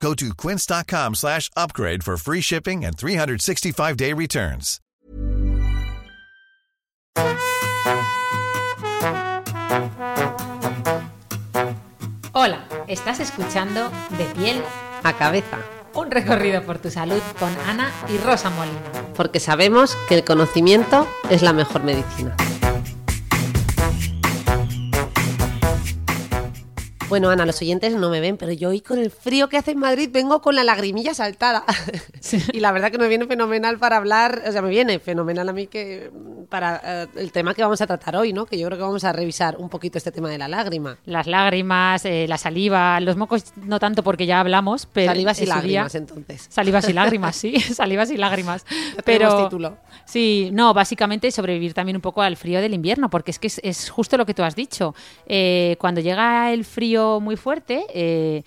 Go to quince.com slash upgrade for free shipping and 365-day returns. Hola, estás escuchando De piel a cabeza. Un recorrido por tu salud con Ana y Rosa Molina. Porque sabemos que el conocimiento es la mejor medicina. Bueno, Ana, los oyentes no me ven, pero yo hoy con el frío que hace en Madrid vengo con la lagrimilla saltada. y la verdad que me viene fenomenal para hablar, o sea, me viene fenomenal a mí que para eh, el tema que vamos a tratar hoy, ¿no? Que yo creo que vamos a revisar un poquito este tema de la lágrima. Las lágrimas, eh, la saliva, los mocos no tanto porque ya hablamos, pero salivas y lágrimas entonces. Salivas y lágrimas, sí, salivas y lágrimas. pero título. Sí, no, básicamente sobrevivir también un poco al frío del invierno, porque es que es, justo lo que tú has dicho. Eh, cuando llega el frío muy fuerte, eh,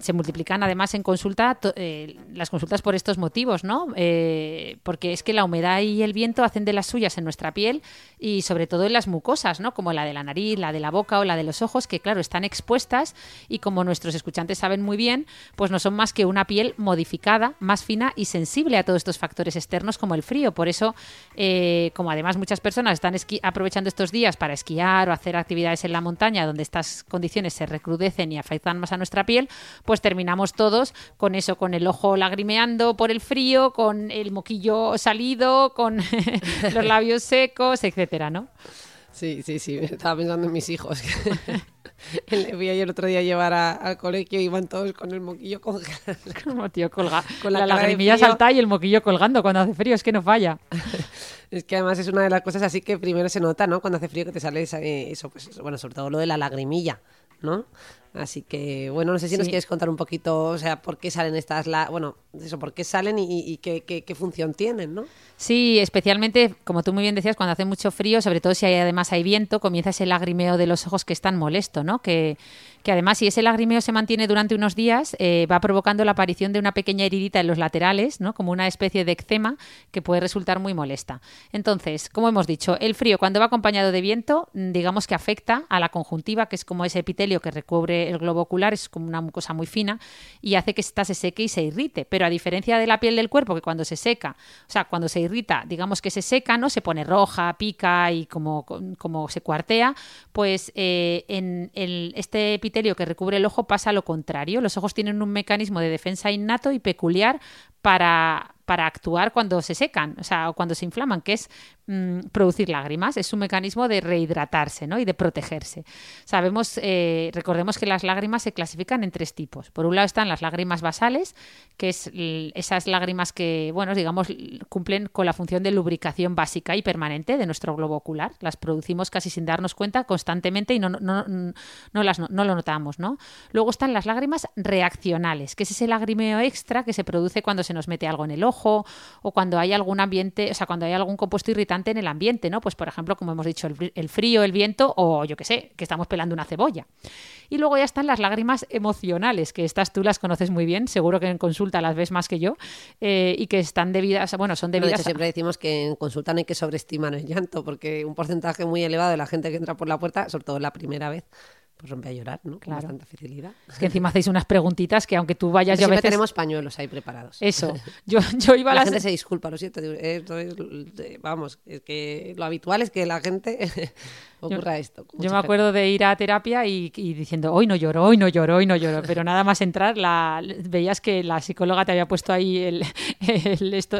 se multiplican además en consulta eh, las consultas por estos motivos, ¿no? Eh, porque es que la humedad y el viento hacen de las suyas en nuestra piel y sobre todo en las mucosas, ¿no? Como la de la nariz, la de la boca o la de los ojos, que claro, están expuestas y como nuestros escuchantes saben muy bien, pues no son más que una piel modificada, más fina y sensible a todos estos factores externos como el frío. Por eso, eh, como además muchas personas están aprovechando estos días para esquiar o hacer actividades en la montaña donde estas condiciones se recrudecen y afectan más a nuestra piel, pues terminamos todos con eso, con el ojo lagrimeando por el frío, con el moquillo salido, con los labios secos, etcétera, ¿no? Sí, sí, sí, estaba pensando en mis hijos. Le fui ayer otro día a llevar al colegio y iban todos con el moquillo colgando. Como tío, colga. Con la, lagrimilla salta y el moquillo colgando cuando hace frío, es que no falla. Es que además es una de las cosas así que primero se nota, ¿no? Cuando hace frío que te sale eso, pues bueno, sobre todo lo de la lagrimilla, ¿no? Así que, bueno, no sé si nos quieres contar un poquito, o sea, por qué salen estas, la, bueno, eso, por qué salen y, qué, qué, función tienen, ¿no? Sí, especialmente, como tú muy bien decías, cuando hace mucho frío, sobre todo si hay, además hay viento, comienza ese lagrimeo de los ojos que es tan molesto, ¿no? Que, que además si ese lagrimeo se mantiene durante unos días, eh, va provocando la aparición de una pequeña heridita en los laterales, ¿no? como una especie de eczema que puede resultar muy molesta. Entonces, como hemos dicho, el frío cuando va acompañado de viento, mm, digamos que afecta a la conjuntiva, que es como ese epitelio que recubre el globo ocular, es como una mucosa muy fina y hace que ésta se seque y se irrite. Pero a diferencia de la piel del cuerpo, que cuando se seca, o sea, cuando se irrita, digamos que se seca, ¿no? Se pone roja, pica y como, como se cuartea, pues eh, en el, este epitelio que recubre el ojo pasa lo contrario. Los ojos tienen un mecanismo de defensa innato y peculiar para, para actuar cuando se secan, o sea, cuando se inflaman, que es mm, producir lágrimas. Es un mecanismo de rehidratarse ¿no? y de protegerse. Sabemos, eh, recordemos que las lágrimas se clasifican en tres tipos. Por un lado están las lágrimas basales, que es esas lágrimas que, bueno, digamos, cumplen con la función de lubricación básica y permanente de nuestro globo ocular. Las producimos casi sin darnos cuenta constantemente y no, no, no, las, no lo notamos. ¿no? Luego están las lágrimas reaccionales, que es ese lagrimeo extra que se produce cuando se nos mete algo en el ojo o cuando hay algún ambiente, o sea, cuando hay algún compuesto irritante en el ambiente, ¿no? Pues por ejemplo, como hemos dicho, el, frío, el viento o yo qué sé, que estamos pelando una cebolla. Y luego ya están las lágrimas emocionales, que estas tú las conoces muy bien, seguro que en consulta las ves más que yo, eh, y que están debidas, bueno, son debidas... De siempre decimos que en consulta no hay que sobreestimar el llanto, porque un porcentaje muy elevado de la gente que entra por la puerta, sobre todo la primera vez, pues rompe a llorar, ¿no? Con bastante facilidad. Es que encima hacéis unas preguntitas que aunque tú vayas yo a veces... tenemos pañuelos ahí preparados. Eso. Yo, yo iba a la... gente se disculpa, lo siento. vamos, es que lo habitual es que la gente ocurra esto. Yo me acuerdo de ir a terapia y, diciendo, hoy no lloro, hoy no lloro, hoy no lloro. Pero nada más entrar, la, veías que la psicóloga te había puesto ahí el,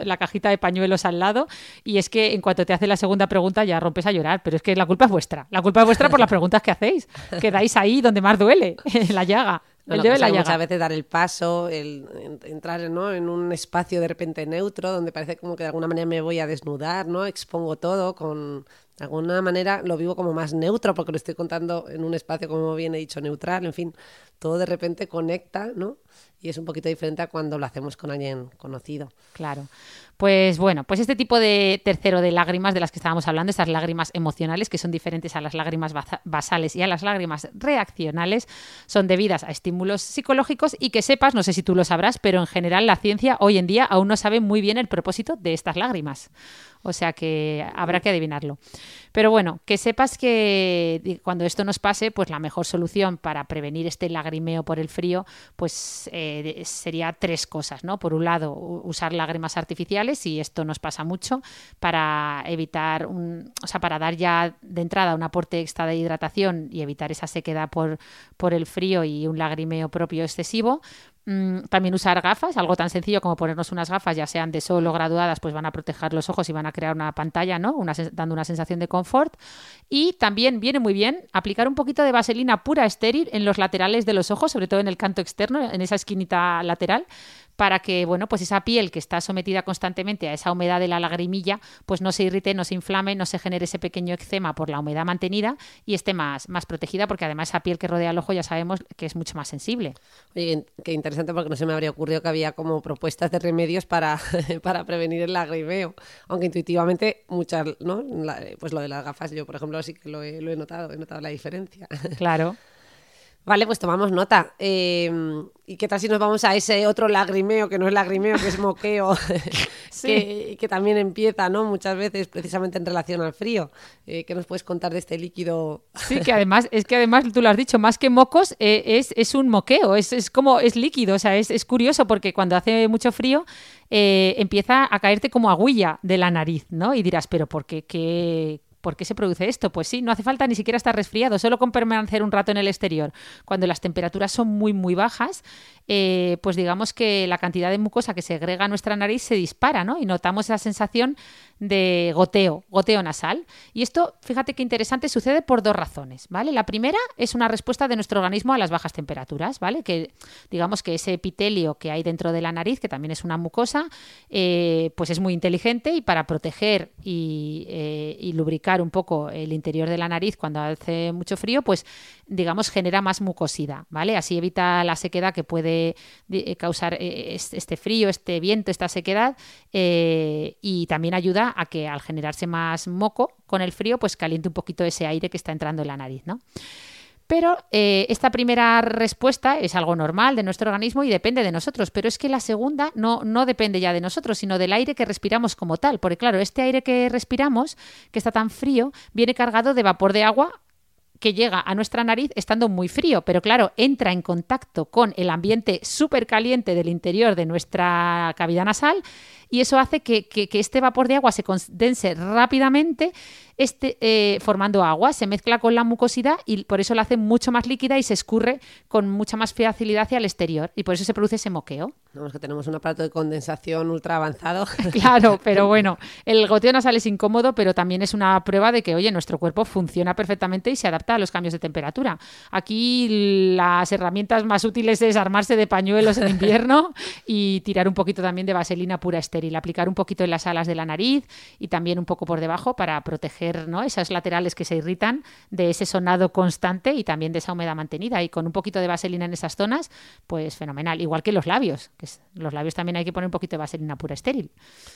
la cajita de pañuelos al lado y es que en cuanto te hace la segunda pregunta ya rompes a llorar. Pero es que la culpa es vuestra. La culpa es vuestra por las preguntas que hacéis. Quedáis ahí donde más duele, en la llaga. El la llaga. Muchas veces dar el paso, el, entrar ¿no? en un espacio de repente neutro, donde parece como que de alguna manera me voy a desnudar, ¿no? Expongo todo con de alguna manera lo vivo como más neutro porque lo estoy contando en un espacio, como bien he dicho, neutral, en fin, todo de repente conecta, ¿no? Y es un poquito diferente a cuando lo hacemos con alguien conocido. Claro. Pues bueno, pues este tipo de tercero de lágrimas de las que estábamos hablando, estas lágrimas emocionales que son diferentes a las lágrimas basales y a las lágrimas reaccionales, son debidas a estímulos psicológicos y que sepas, no sé si tú lo sabrás, pero en general la ciencia hoy en día aún no sabe muy bien el propósito de estas lágrimas. O sea que habrá que adivinarlo. Pero bueno, que sepas que cuando esto nos pase, pues la mejor solución para prevenir este lagrimeo por el frío, pues eh, sería tres cosas, ¿no? Por un lado, usar lágrimas artificiales, y esto nos pasa mucho, para evitar, un, o sea, para dar ya de entrada un aporte extra de hidratación y evitar esa sequedad por, por el frío y un lagrimeo propio excesivo. Mm, también usar gafas, algo tan sencillo como ponernos unas gafas, ya sean de sol o graduadas, pues van a proteger los ojos y van a crear una pantalla, ¿no? dando una sensación de confort. Y también viene muy bien aplicar un poquito de vaselina pura estéril en los laterales de los ojos, sobre todo en el canto externo, en esa esquinita lateral, para que, bueno, pues esa piel que está sometida constantemente a esa humedad de la lagrimilla, pues no se irrite, no se inflame, no se genere ese pequeño eczema por la humedad mantenida y esté más, más protegida, porque además esa piel que rodea el ojo ya sabemos que es mucho más sensible. Oye, qué interesante porque no se me habría ocurrido que había como propuestas de remedios para, para prevenir el lagrimeo, aunque intuitivamente muchas, ¿no? pues lo de las gafas, yo por ejemplo sí que lo he, lo he notado, he notado la diferencia. Claro. Vale, pues tomamos nota. Em, ¿Y qué tal si nos vamos a ese otro lagrimeo, que no es lagrimeo, que es moqueo, que, también empieza, ¿no? Muchas veces precisamente en relación al frío. Eh, ¿Qué nos puedes contar de este líquido? Sí, que además, es que además tú lo has dicho, más que mocos, eh, es, es, un moqueo, es, es, como, es líquido, o sea, es, es curioso porque cuando hace mucho frío eh, empieza a caerte como aguilla de la nariz, ¿no? Y dirás, pero ¿por qué? ¿Qué, ¿Por qué se produce esto? Pues sí, no hace falta ni siquiera estar resfriado, solo con permanecer un rato en el exterior. Cuando las temperaturas son muy, muy bajas, eh, pues digamos que la cantidad de mucosa que se agrega a nuestra nariz se dispara, ¿no? Y notamos esa sensación de goteo, goteo nasal. Y esto, fíjate qué interesante, sucede por dos razones, ¿vale? La primera es una respuesta de nuestro organismo a las bajas temperaturas, ¿vale? Que digamos que ese epitelio que hay dentro de la nariz, que también es una mucosa, eh, pues es muy inteligente y para proteger y, eh, y lubricar un poco el interior de la nariz cuando hace mucho frío, pues digamos genera más mucosidad, ¿vale? Así evita la sequedad que puede eh, causar eh, este frío, este viento, esta sequedad eh, y también ayuda a que al generarse más moco con el frío, pues caliente un poquito ese aire que está entrando en la nariz, ¿no? Pero eh, esta primera respuesta es algo normal de nuestro organismo y depende de nosotros, pero es que la segunda no, no depende ya de nosotros, sino del aire que respiramos como tal. Porque claro, este aire que respiramos, que está tan frío, viene cargado de vapor de agua que llega a nuestra nariz estando muy frío, pero claro, entra en contacto con el ambiente súper caliente del interior de nuestra cavidad nasal y eso hace que, este vapor de agua se condense rápidamente, este, eh, formando agua, se mezcla con la mucosidad y por eso la hace mucho más líquida y se escurre con mucha más facilidad hacia el exterior y por eso se produce ese moqueo. Vamos que tenemos un aparato de condensación ultra avanzado. claro, pero bueno, el goteo nasal es incómodo, pero también es una prueba de que, oye, nuestro cuerpo funciona perfectamente y se adapta a los cambios de temperatura. Aquí las herramientas más útiles es armarse de pañuelos en invierno y tirar un poquito también de vaselina pura estéril aplicar un poquito en las alas de la nariz y también un poco por debajo para proteger ¿no? esas laterales que se irritan de ese sonado constante y también de esa humedad mantenida. Y con un poquito de vaselina en esas zonas, pues fenomenal. Igual que los labios, que los labios también hay que poner un poquito de vaselina pura estéril.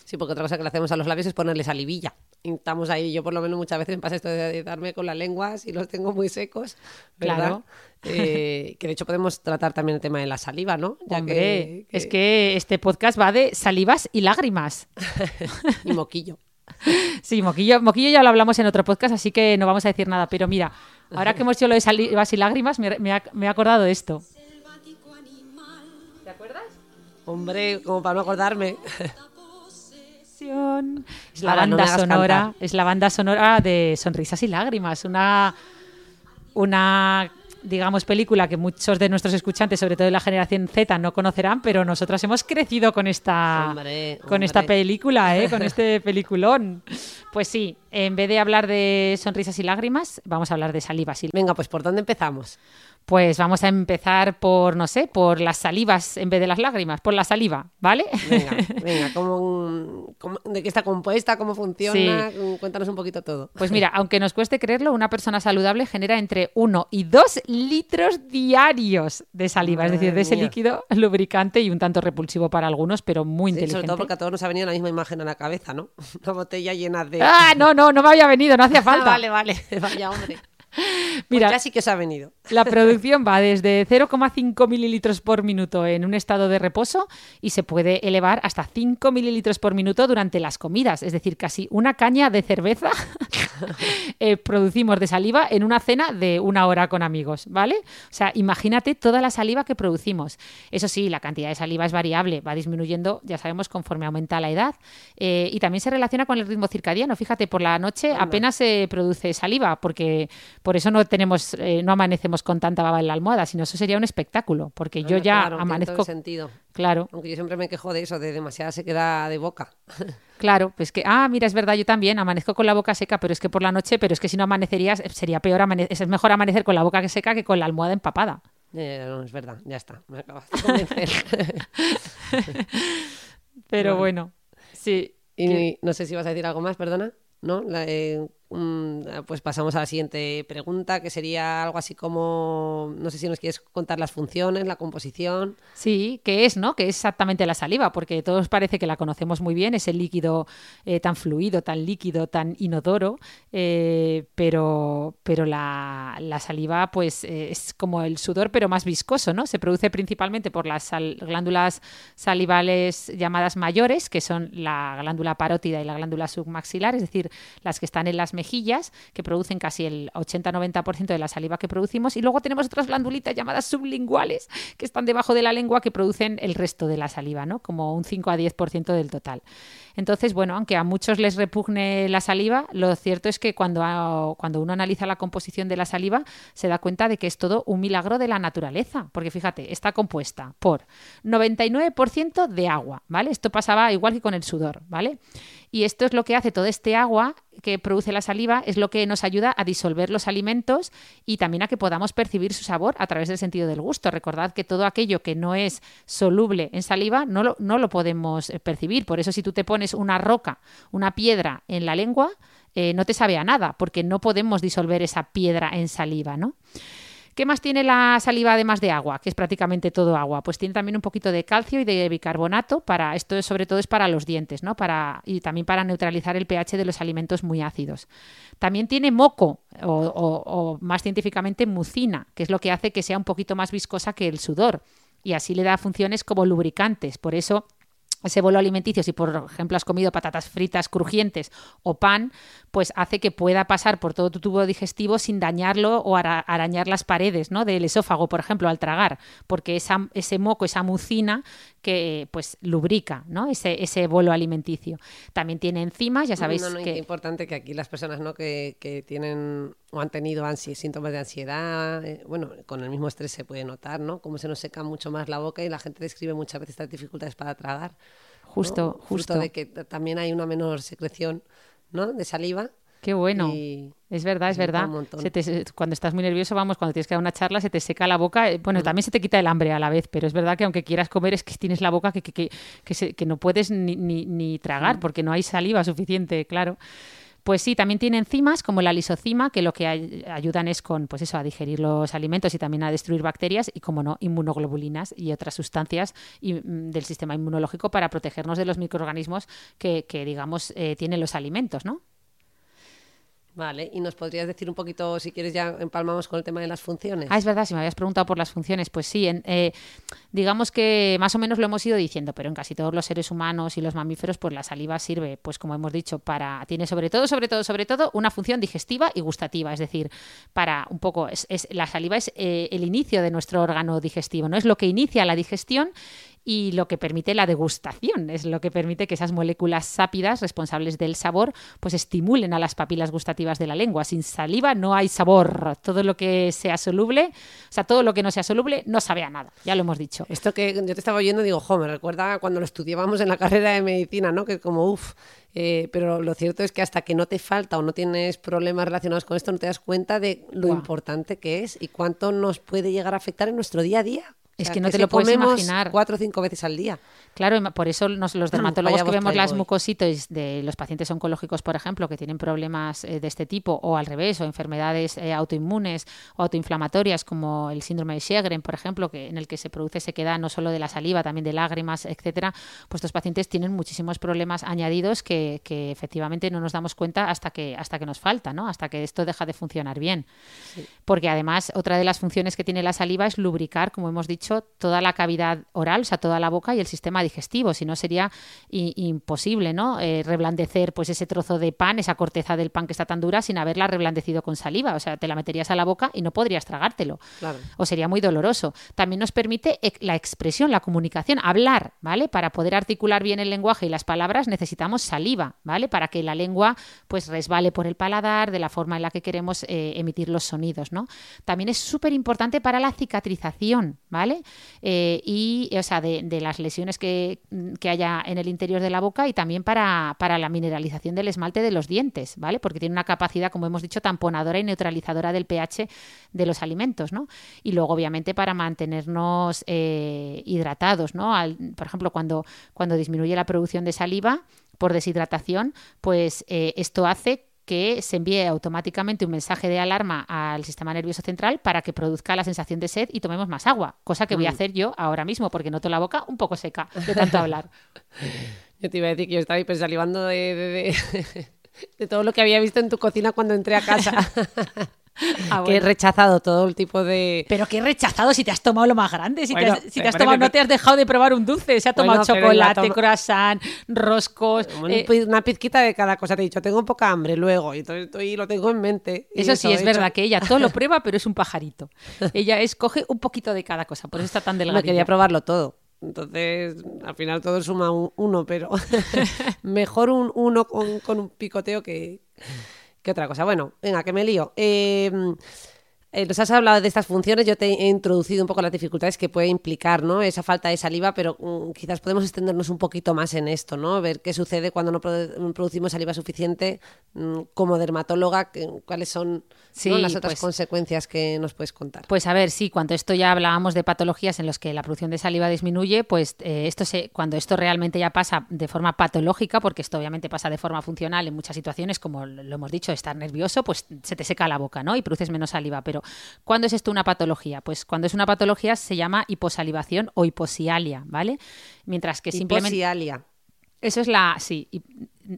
Sí, porque otra cosa que le hacemos a los labios es ponerles salivilla. Estamos ahí, yo por lo menos muchas veces me pasa esto de darme con la lengua si los tengo muy secos. Claro. Eh, que de hecho podemos tratar también el tema de la saliva, ¿no? Ya que, es que este podcast va de salivas y lágrimas. y moquillo. Sí, moquillo, moquillo ya lo hablamos en otro podcast, así que no vamos a decir nada. Pero mira, ahora que hemos hecho lo de salivas y lágrimas, me, me, he acordado de esto. ¿Te acuerdas? Hombre, como para no acordarme. Es la banda sonora, es la banda sonora de Sonrisas y Lágrimas, una una digamos, película que muchos de nuestros escuchantes, sobre todo de la generación Z, no conocerán, pero nosotras hemos crecido con esta, con esta película, ¿eh? con este peliculón. Pues sí, en vez de hablar de sonrisas y lágrimas, vamos a hablar de salivas y Venga, pues ¿por dónde empezamos? Pues vamos a empezar por, no sé, por las salivas en vez de las lágrimas, por la saliva, ¿vale? Venga, venga, ¿cómo, de qué está compuesta? ¿Cómo funciona? Cuéntanos un poquito todo. Pues mira, aunque nos cueste creerlo, una persona saludable genera entre 1 y 2 litros diarios de saliva, es decir, de ese líquido lubricante y un tanto repulsivo para algunos, pero muy inteligente. Sobre todo porque a todos nos ha venido la misma imagen a la cabeza, ¿no? Una botella llena de... Ah, no, no, no me había venido, no hacía falta. vale, vale, vaya hombre. Mira, pues ya sí que os ha venido. La producción va desde 0,5 mililitros por minuto en un estado de reposo y se puede elevar hasta 5 mililitros por minuto durante las comidas, es decir, casi una caña de cerveza eh, producimos de saliva en una cena de una hora con amigos, ¿vale? O sea, imagínate toda la saliva que producimos. Eso sí, la cantidad de saliva es variable, va disminuyendo, ya sabemos, conforme aumenta la edad eh, y también se relaciona con el ritmo circadiano. Fíjate, por la noche apenas se produce saliva porque por eso no tenemos, eh, no amanecemos con tanta baba en la almohada, sino eso sería un espectáculo, porque yo ya amanezco. sentido. Claro. Aunque yo siempre me quejo de eso, de demasiada sequedad de boca. Claro, pues que, ah, mira, es verdad, yo también amanezco con la boca seca, pero es que por la noche, pero es que si no amanecerías, sería peor, es mejor amanecer con la boca seca que con la almohada empapada. Eh, no, es verdad, ya está, me acabas de convencer. pero bueno, sí. Y no sé si vas a decir algo más, perdona. ¿no? Eh, pues pasamos a la siguiente pregunta, que sería algo así como, no sé si nos quieres contar las funciones, la composición. Sí, ¿qué es, no? Que es exactamente la saliva, porque todos parece que la conocemos muy bien, es el líquido eh, tan fluido, tan líquido, tan inodoro, eh, pero, pero la, saliva pues es como el sudor, pero más viscoso, ¿no? Se produce principalmente por las glándulas salivales llamadas mayores, que son la glándula parótida y la glándula submaxilar, es decir, las que están en las mejillas, que producen casi el 80-90% de la saliva que producimos, y luego tenemos otras glandulitas llamadas sublinguales, que están debajo de la lengua, que producen el resto de la saliva, ¿no? como un 5 a 10% del total. Entonces, bueno, aunque a muchos les repugne la saliva, lo cierto es que cuando, cuando uno analiza la composición de la saliva, se da cuenta de que es todo un milagro de la naturaleza, porque fíjate, está compuesta por 99% de agua, ¿vale? Esto pasaba igual que con el sudor, ¿vale? Y esto es lo que hace todo este agua que produce la saliva, es lo que nos ayuda a disolver los alimentos y también a que podamos percibir su sabor a través del sentido del gusto. Recordad que todo aquello que no es soluble en saliva no lo, no lo podemos eh, percibir. Por eso si tú te pones una roca, una piedra en la lengua, eh, no te sabe a nada, porque no podemos disolver esa piedra en saliva, ¿no? ¿Qué más tiene la saliva además de agua? Que es prácticamente todo agua. Pues tiene también un poquito de calcio y de bicarbonato. Para esto sobre todo es para los dientes, ¿no? Para, y también para neutralizar el pH de los alimentos muy ácidos. También tiene moco, o, o más científicamente mucina, que es lo que hace que sea un poquito más viscosa que el sudor. Y así le da funciones como lubricantes. Por eso ese bolo alimenticio, si por ejemplo has comido patatas fritas crujientes o pan, pues hace que pueda pasar por todo tu tubo digestivo sin dañarlo o arañar las paredes ¿no? del esófago, por ejemplo, al tragar, porque esa, ese moco, esa mucina que pues lubrica ¿no? ese, ese bolo alimenticio. También tiene enzimas, ya sabéis que... Es importante que aquí las personas ¿no? que, que tienen o han tenido síntomas de ansiedad, eh, bueno, con el mismo estrés se puede notar, ¿no? Cómo se nos seca mucho más la boca y la gente describe muchas veces estas dificultades para tragar. Justo, justo. de que también hay una menor secreción, ¿no? De saliva. Qué bueno. Es verdad, es verdad. cuando estás muy nervioso, vamos, cuando tienes que dar una charla, se te seca la boca. Eh, bueno, también se te quita el hambre a la vez, pero es verdad que aunque quieras comer, es que tienes la boca que, que, que, que no puedes ni, ni, ni tragar porque no hay saliva suficiente, claro. Pues sí, también tiene enzimas como la lisocima, que lo que ayudan es con, pues eso, a digerir los alimentos y también a destruir bacterias y, como no, inmunoglobulinas y otras sustancias mm, del sistema inmunológico para protegernos de los microorganismos que, digamos, eh, tienen los alimentos, ¿no? Vale, y nos podrías decir un poquito, si quieres, ya empalmamos con el tema de las funciones. Ah, es verdad, si me habías preguntado por las funciones, pues sí, eh, digamos que más o menos lo hemos ido diciendo, pero en casi todos los seres humanos y los mamíferos, pues la saliva sirve, pues como hemos dicho, para, tiene sobre todo, sobre todo, sobre todo, una función digestiva y gustativa, es decir, para un poco, es, la saliva es eh, el inicio de nuestro órgano digestivo, ¿no? Es lo que inicia la digestión y lo que permite la degustación, es lo que permite que esas moléculas sápidas responsables del sabor pues estimulen a las papilas gustativas de la lengua. Sin saliva no hay sabor. Todo lo que sea soluble, o sea, todo lo que no sea soluble no sabe a nada, ya lo hemos dicho. Esto que yo te estaba oyendo digo, jo, me recuerda cuando lo estudiábamos en la carrera de medicina, ¿no? Que como, uff, eh, pero lo cierto es que hasta que no te falta o no tienes problemas relacionados con esto, no te das cuenta de lo importante que es y cuánto nos puede llegar a afectar en nuestro día a día. Es que no te lo puedes imaginar. Cuatro o cinco veces al día. Claro, por eso los dermatólogos que vemos las mucositis de los pacientes oncológicos, por ejemplo, que tienen problemas eh, de este tipo, o al revés, o enfermedades eh, autoinmunes o autoinflamatorias, como el síndrome de Sjögren, por ejemplo, que en el que se produce sequedad no solo de la saliva, también de lágrimas, etcétera, pues estos pacientes tienen muchísimos problemas añadidos que, efectivamente no nos damos cuenta hasta que, hasta que nos falta, ¿no? Hasta que esto deja de funcionar bien. Porque además, otra de las funciones que tiene la saliva es lubricar, como hemos dicho, toda la cavidad oral, o sea, toda la boca y el sistema digestivo, si no sería imposible, ¿no? Eh, reblandecer pues ese trozo de pan, esa corteza del pan que está tan dura sin haberla reblandecido con saliva, o sea, te la meterías a la boca y no podrías tragártelo. O sería muy doloroso. También nos permite la expresión, la comunicación, hablar, ¿vale? Para poder articular bien el lenguaje y las palabras necesitamos saliva, ¿vale? Para que la lengua pues resbale por el paladar de la forma en la que queremos eh, emitir los sonidos, ¿no? También es súper importante para la cicatrización, ¿vale? Eh, y, o sea, de, las lesiones que, haya en el interior de la boca y también para, la mineralización del esmalte de los dientes, ¿vale? Porque tiene una capacidad, como hemos dicho, tamponadora y neutralizadora del pH de los alimentos, ¿no? Y luego, obviamente, para mantenernos eh, hidratados, ¿no? por ejemplo, cuando, cuando disminuye la producción de saliva por deshidratación, pues eh, esto hace que se envíe automáticamente un mensaje de alarma al sistema nervioso central para que produzca la sensación de sed y tomemos más agua, cosa que voy a mm. hacer yo ahora mismo porque noto la boca un poco seca de tanto hablar. Yo te iba a decir que yo estaba salivando de, de todo lo que había visto en tu cocina cuando entré a casa. Ah, que he rechazado todo el tipo de. Pero que he rechazado si te has tomado lo más grande. Si te has, tomado, no te has dejado de probar un dulce. Se ha tomado chocolate, croissant, roscos. Eh, una pizquita de cada cosa. Te he dicho, tengo poca hambre luego. Y, y lo tengo en mente. Eso sí, es verdad que ella todo lo prueba, pero es un pajarito. ella escoge un poquito de cada cosa. Por eso está tan delgada. No quería probarlo todo. Entonces, al final todo suma un uno, pero mejor un uno con, con un picoteo que, ¿Qué otra cosa? Bueno, venga, que me lío. Eh, eh, nos has hablado de estas funciones, yo te he introducido un poco las dificultades que puede implicar ¿no? esa falta de saliva, pero mm, quizás podemos extendernos un poquito más en esto, ¿no? ver qué sucede cuando no producimos saliva suficiente mm, como dermatóloga, cuáles son las otras pues consecuencias que nos puedes contar. Pues a ver, sí, cuando esto ya hablábamos de patologías en las que la producción de saliva disminuye, pues eh, esto se, cuando esto realmente ya pasa de forma patológica, porque esto obviamente pasa de forma funcional en muchas situaciones, como lo hemos dicho, estar nervioso, pues se te seca la boca, ¿no? Y produces menos saliva, pero ¿Cuándo es esto una patología? Pues cuando es una patología se llama hiposalivación o hiposialia, ¿vale? Mientras que simplemente... Hiposialia. Eso es la, sí,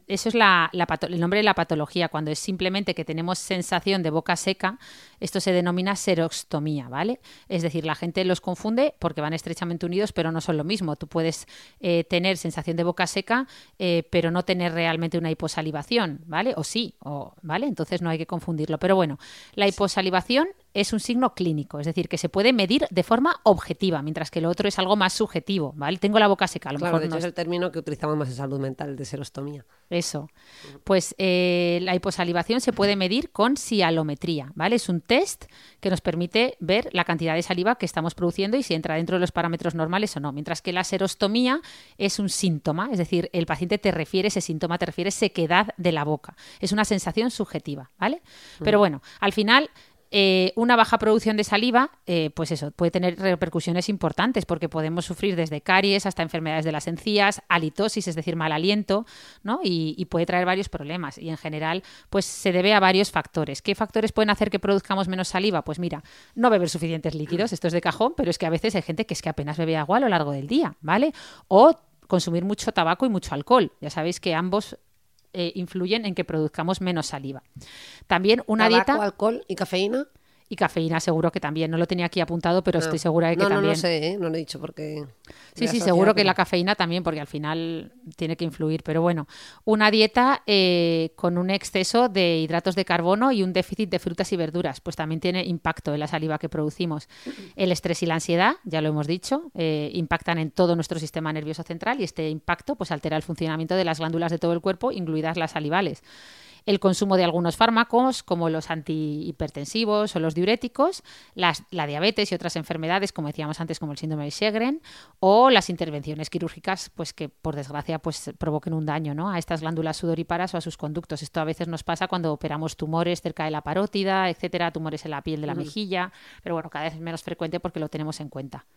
eso es la, el nombre de la patología. Cuando es simplemente que tenemos sensación de boca seca, esto se denomina seroxtomía, ¿vale? Es decir, la gente los confunde porque van estrechamente unidos, pero no son lo mismo. Tú puedes eh, tener sensación de boca seca, eh, pero no tener realmente una hiposalivación, ¿vale? O sí, o, ¿vale? Entonces no hay que confundirlo. Pero bueno, la hiposalivación es un signo clínico, es decir, que se puede medir de forma objetiva, mientras que lo otro es algo más subjetivo, ¿vale? Tengo la boca seca, a lo mejor de hecho es el término que utilizamos más en salud mental, de serostomía. Eso. Pues eh, la hiposalivación se puede medir con sialometría, ¿vale? Es un test que nos permite ver la cantidad de saliva que estamos produciendo y si entra dentro de los parámetros normales o no. Mientras que la serostomía es un síntoma, es decir, el paciente te refiere, ese síntoma te refiere sequedad de la boca. Es una sensación subjetiva, ¿vale? Pero bueno, al final eh, una baja producción de saliva, eh, pues eso, puede tener repercusiones importantes porque podemos sufrir desde caries hasta enfermedades de las encías, halitosis, es decir, mal aliento, ¿no? Y, puede traer varios problemas. Y en general, pues se debe a varios factores. ¿Qué factores pueden hacer que produzcamos menos saliva? Pues mira, no beber suficientes líquidos, esto es de cajón, pero es que a veces hay gente que es que apenas bebe agua a lo largo del día, ¿vale? O consumir mucho tabaco y mucho alcohol. Ya sabéis que ambos eh, influyen en que produzcamos menos saliva. También una ¿Tabaco, dieta... alcohol y cafeína? Y cafeína seguro que también. No lo tenía aquí apuntado, pero estoy segura de que también. No, no sé, ¿eh? no lo he dicho porque... Sí, sí, seguro que la cafeína también, porque al final tiene que influir. Pero bueno, una dieta eh, con un exceso de hidratos de carbono y un déficit de frutas y verduras, pues también tiene impacto en la saliva que producimos. El estrés y la ansiedad, ya lo hemos dicho, eh, impactan en todo nuestro sistema nervioso central y este impacto pues altera el funcionamiento de las glándulas de todo el cuerpo, incluidas las salivales el consumo de algunos fármacos, como los antihipertensivos o los diuréticos, la diabetes y otras enfermedades, como decíamos antes, como el síndrome de Sjögren, o las intervenciones quirúrgicas, pues que por desgracia pues provoquen un daño ¿no? a estas glándulas sudoríparas o a sus conductos. Esto a veces nos pasa cuando operamos tumores cerca de la parótida, etcétera, tumores en la piel de la mejilla, pero bueno, cada vez es menos frecuente porque lo tenemos en cuenta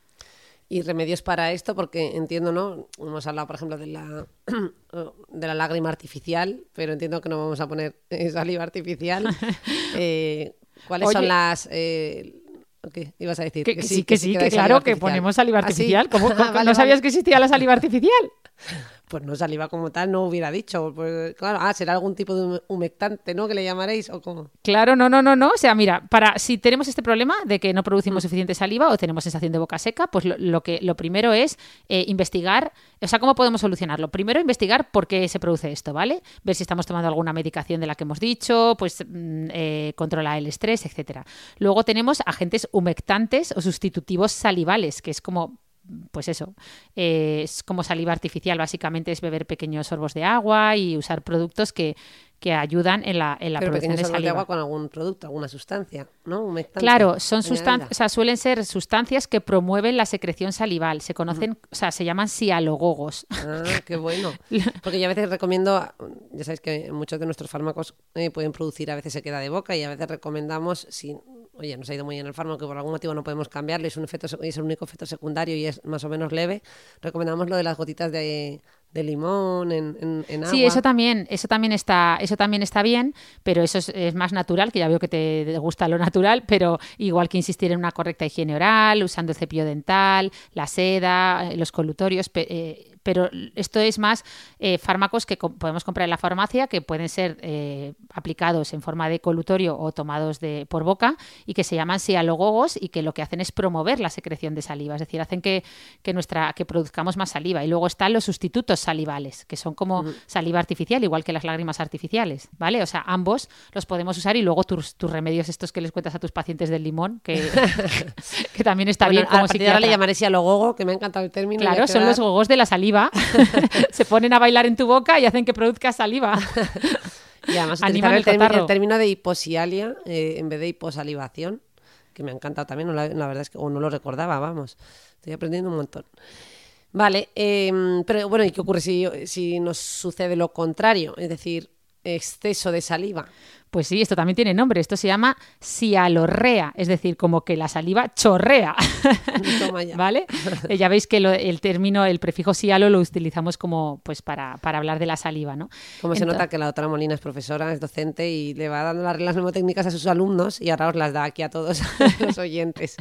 y remedios para esto, porque entiendo, ¿no? Hemos hablado, por ejemplo, de la, de la lágrima artificial, pero entiendo que no vamos a poner saliva artificial. Eh, ¿Cuáles son las... Eh, ¿Qué ibas a decir? Que, sí, que sí, que, claro, que ponemos saliva ¿Ah, artificial. ¿Cómo, ah, ¿No sabías que existía la saliva artificial? Pues no saliva como tal, no hubiera dicho. Pues claro, ah, será algún tipo de humectante, ¿no? Que le llamaréis o cómo. Claro, no, no, no, no. O sea, mira, para si tenemos este problema de que no producimos mm. suficiente saliva o tenemos sensación de boca seca, pues lo, que lo primero es eh, investigar, o sea, cómo podemos solucionarlo. Primero investigar por qué se produce esto, ¿vale? Ver si estamos tomando alguna medicación de la que hemos dicho, pues mm, eh, controlar el estrés, etcétera. Luego tenemos agentes humectantes o sustitutivos salivales, que es como pues eso, es como saliva artificial, básicamente es beber pequeños sorbos de agua y usar productos que, que ayudan en la, en la producción de saliva. de agua con algún producto, alguna sustancia, ¿no? claro, son sustancias, o sea, suelen ser sustancias que promueven la secreción salival. Se conocen, o sea, se llaman sialogogos. Ah, qué bueno. Porque yo a veces recomiendo, ya sabéis que muchos de nuestros fármacos eh, pueden producir, a veces se queda de boca y a veces recomendamos, si, oye, nos ha ido muy bien el fármaco que por algún motivo no podemos cambiarle, es un efecto, es el único efecto secundario y es más o menos leve, recomendamos lo de las gotitas de de limón en, en, agua. Sí, eso también, eso también está, eso también está bien, pero eso es, más natural, que ya veo que te gusta lo natural, pero igual que insistir en una correcta higiene oral, usando el cepillo dental, la seda, eh, los colutorios, eh, pero esto es más eh, fármacos que podemos comprar en la farmacia que pueden ser eh, aplicados en forma de colutorio o tomados de, por boca y que se llaman sialogogos y que lo que hacen es promover la secreción de saliva, es decir, hacen que, nuestra, que produzcamos más saliva. Y luego están los sustitutos salivales, que son como saliva artificial, igual que las lágrimas artificiales, ¿vale? O sea, ambos los podemos usar y luego tus, tus remedios estos que les cuentas a tus pacientes del limón, que, que también está bien como si Ahora le llamaré sialogogo, que me ha encantado el término. Claro, son los gogos de la saliva se ponen a bailar en tu boca y hacen que produzcas saliva. Y además utilizar el, el, término de hiposialia eh, en vez de hiposalivación, que me ha encantado también, la, verdad es que no lo recordaba, vamos. Estoy aprendiendo un montón. Vale, em, pero bueno, ¿y qué ocurre si, si nos sucede lo contrario? Es decir, exceso de saliva. Pues sí, esto también tiene nombre. Esto se llama sialorrea, es decir, como que la saliva chorrea. ¿Vale? Eh, ya veis que el término, el prefijo sialo lo utilizamos como pues para, hablar de la saliva, ¿no? Como se nota que la doctora Molina es profesora, es docente y le va dando las reglas mnemotécnicas a sus alumnos y ahora os las da aquí a todos los oyentes.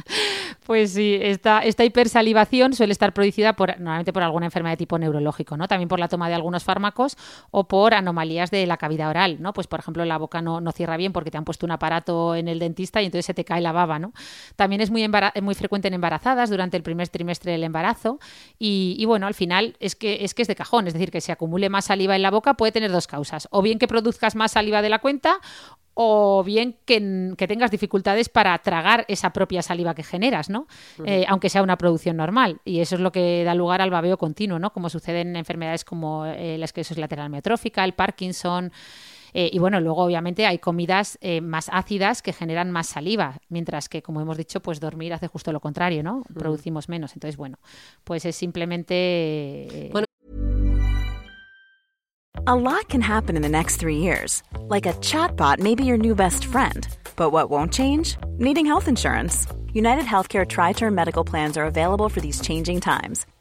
Pues sí, esta, esta hipersalivación suele estar producida por, normalmente por alguna enfermedad de tipo neurológico, ¿no? También por la toma de algunos fármacos o por anomalías de la cavidad oral, ¿no? Pues por ejemplo la boca no no cierra bien porque te han puesto un aparato en el dentista y entonces se te cae la baba, ¿no? También es muy, muy frecuente en embarazadas durante el primer trimestre del embarazo y, bueno, al final es que, es que es de cajón, es decir, que se acumule más saliva en la boca puede tener dos causas, o bien que produzcas más saliva de la cuenta o bien que, tengas dificultades para tragar esa propia saliva que generas, ¿no? Eh, aunque sea una producción normal. Y eso es lo que da lugar al babeo continuo, ¿no? Como sucede en enfermedades como eh, la esclerosis lateral miotrófica, el Parkinson, eh, y bueno, luego obviamente hay comidas eh, más ácidas que generan más saliva, mientras que, como hemos dicho, pues dormir hace justo lo contrario, ¿no? Producimos menos. Entonces, bueno, pues es simplemente... Eh, bueno. A lot can happen in the next three years. Like a chatbot may be your new best friend. But what won't change? Needing health insurance. United Healthcare Tri Term Medical Plans are available for these changing times.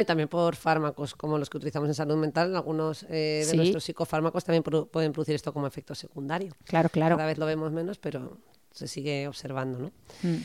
Y también por fármacos, como los que utilizamos en salud mental, algunos eh, de Sí. nuestros psicofármacos también produ- pueden producir esto como efecto secundario. Claro, claro. Cada vez lo vemos menos, pero se sigue observando, ¿no? Mm.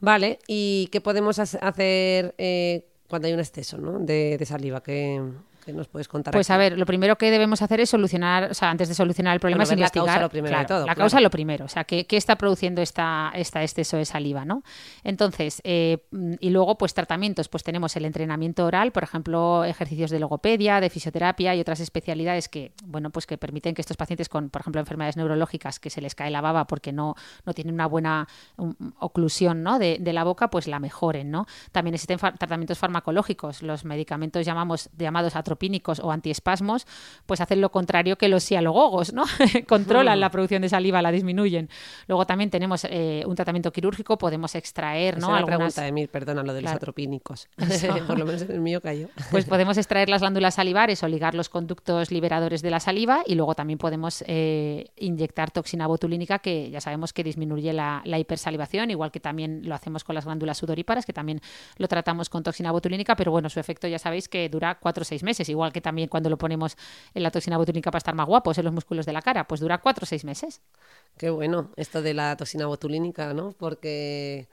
Vale, ¿y qué podemos hace- hacer eh, cuando hay un exceso ¿no? de, de saliva? ¿Qué, qué nos puedes contar? Pues aquí? a ver, lo primero que debemos hacer es solucionar, o sea, antes de solucionar el problema Bueno, es ver la investigar. causa lo primero de todo, la claro. causa lo primero, o sea, ¿qué, qué está produciendo esta, esta exceso de saliva, ¿no? Entonces, eh, y luego, pues tratamientos, pues tenemos el entrenamiento oral, por ejemplo, ejercicios de logopedia, de fisioterapia y otras especialidades que, bueno, pues que permiten que estos pacientes con, por ejemplo, enfermedades neurológicas que se les cae la baba porque no, no tienen una buena um, oclusión, ¿no? de, de la boca, pues la mejoren, ¿no? También existen fa- tratamientos farmacológicos, los medicamentos llamamos, llamados atropínicos o antiespasmos, pues hacen lo contrario que los sialogogos, ¿no? Controlan la producción de saliva, la disminuyen. Luego también tenemos eh, un tratamiento quirúrgico, podemos extraer, Esa ¿no? Algunas- pregunta de Mir, perdona, lo de los atropínicos. Por lo menos en el mío cayó. Pues podemos extraer las glándulas salivares o ligar los conductos liberadores de la saliva y luego también podemos eh, inyectar toxina botulínica que ya sabemos que disminuye la, la hipersalivación, igual que también lo hacemos con las glándulas sudoríparas, que también lo tratamos con toxina botulínica, pero bueno, su efecto ya sabéis que dura cuatro o seis meses, igual que también cuando lo ponemos en la toxina botulínica para estar más guapos en los músculos de la cara, pues dura cuatro o seis meses. Qué bueno, esto de la toxina botulínica, ¿no? Porque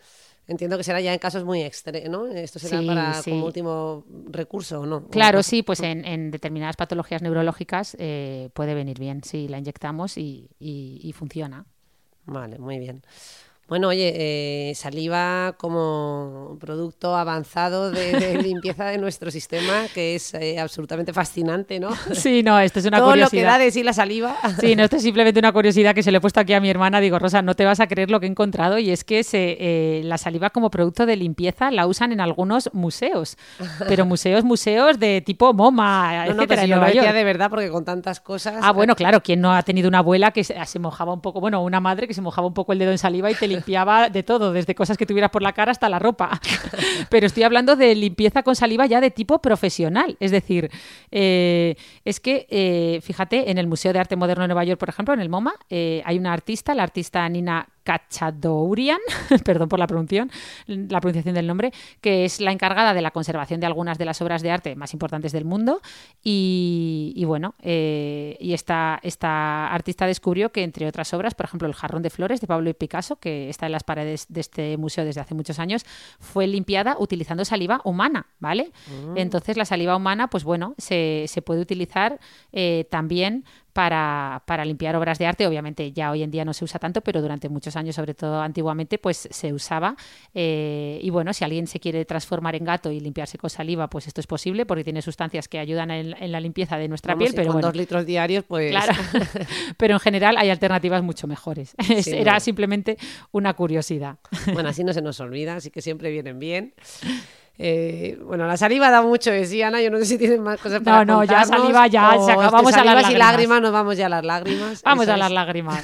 entiendo que será ya en casos muy extremos, ¿no? Esto será Sí, para sí. como último recurso, ¿o ¿no? Claro, sí, pues en, en determinadas patologías neurológicas eh, puede venir bien si la inyectamos y- y- y funciona. Vale, muy bien. Bueno, oye, eh, saliva como producto avanzado de, de limpieza de nuestro sistema, que es eh, absolutamente fascinante, ¿no? Sí, no, esto es una Todo lo que curiosidad. da de sí la saliva. Sí, no, esto es simplemente una curiosidad que se le he puesto aquí a mi hermana. Digo, Rosa, no te vas a creer lo que he encontrado y es que se, eh, la saliva como producto de limpieza la usan en algunos museos, pero museos, museos de tipo MoMA, No, no, etcétera, pero si lo de verdad, porque con tantas cosas... Ah, bueno, claro, ¿quién no ha tenido una abuela que se, se mojaba un poco, bueno, una madre que se mojaba un poco el dedo en saliva y te limpiaba de todo, desde cosas que tuvieras por la cara hasta la ropa? Pero estoy hablando de limpieza con saliva ya de tipo profesional. Es decir, eh, es que, eh, fíjate, en el Museo de Arte Moderno de Nueva York, por ejemplo, en el MoMA, eh, hay una artista, la artista Nina Kachadourian, perdón por la pronunciación, la pronunciación del nombre, que es la encargada de la conservación de algunas de las obras de arte más importantes del mundo. Y, y bueno, eh, y esta, esta artista descubrió que, entre otras obras, por ejemplo, el jarrón de flores de Pablo Picasso, que está en las paredes de este museo desde hace muchos años, fue limpiada utilizando saliva humana, ¿vale? Entonces, la saliva humana, pues bueno, se, se puede utilizar eh, también para, para limpiar obras de arte. Obviamente ya hoy en día no se usa tanto, pero durante muchos años, sobre todo antiguamente, pues se usaba. Eh, y bueno, si alguien se quiere transformar en gato y limpiarse con saliva, pues esto es posible porque tiene sustancias que ayudan en, en la limpieza de nuestra Vamos, piel. Pero con bueno, dos litros diarios, pues... Claro, pero en general hay alternativas mucho mejores. Era simplemente una curiosidad. Bueno, así no se nos olvida, así que siempre vienen bien. Eh, bueno, la saliva da mucho sí, Ana. Yo no sé si tienen más cosas para No, no, ya saliva, ya, se de Vamos a las salivas y lágrimas. lágrimas, nos vamos ya a las lágrimas. Vamos Eso a las lágrimas.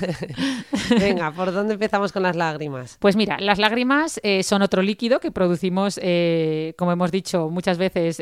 Venga, ¿por dónde empezamos con las lágrimas? Pues mira, las lágrimas eh, son otro líquido que producimos, eh, como hemos dicho muchas veces,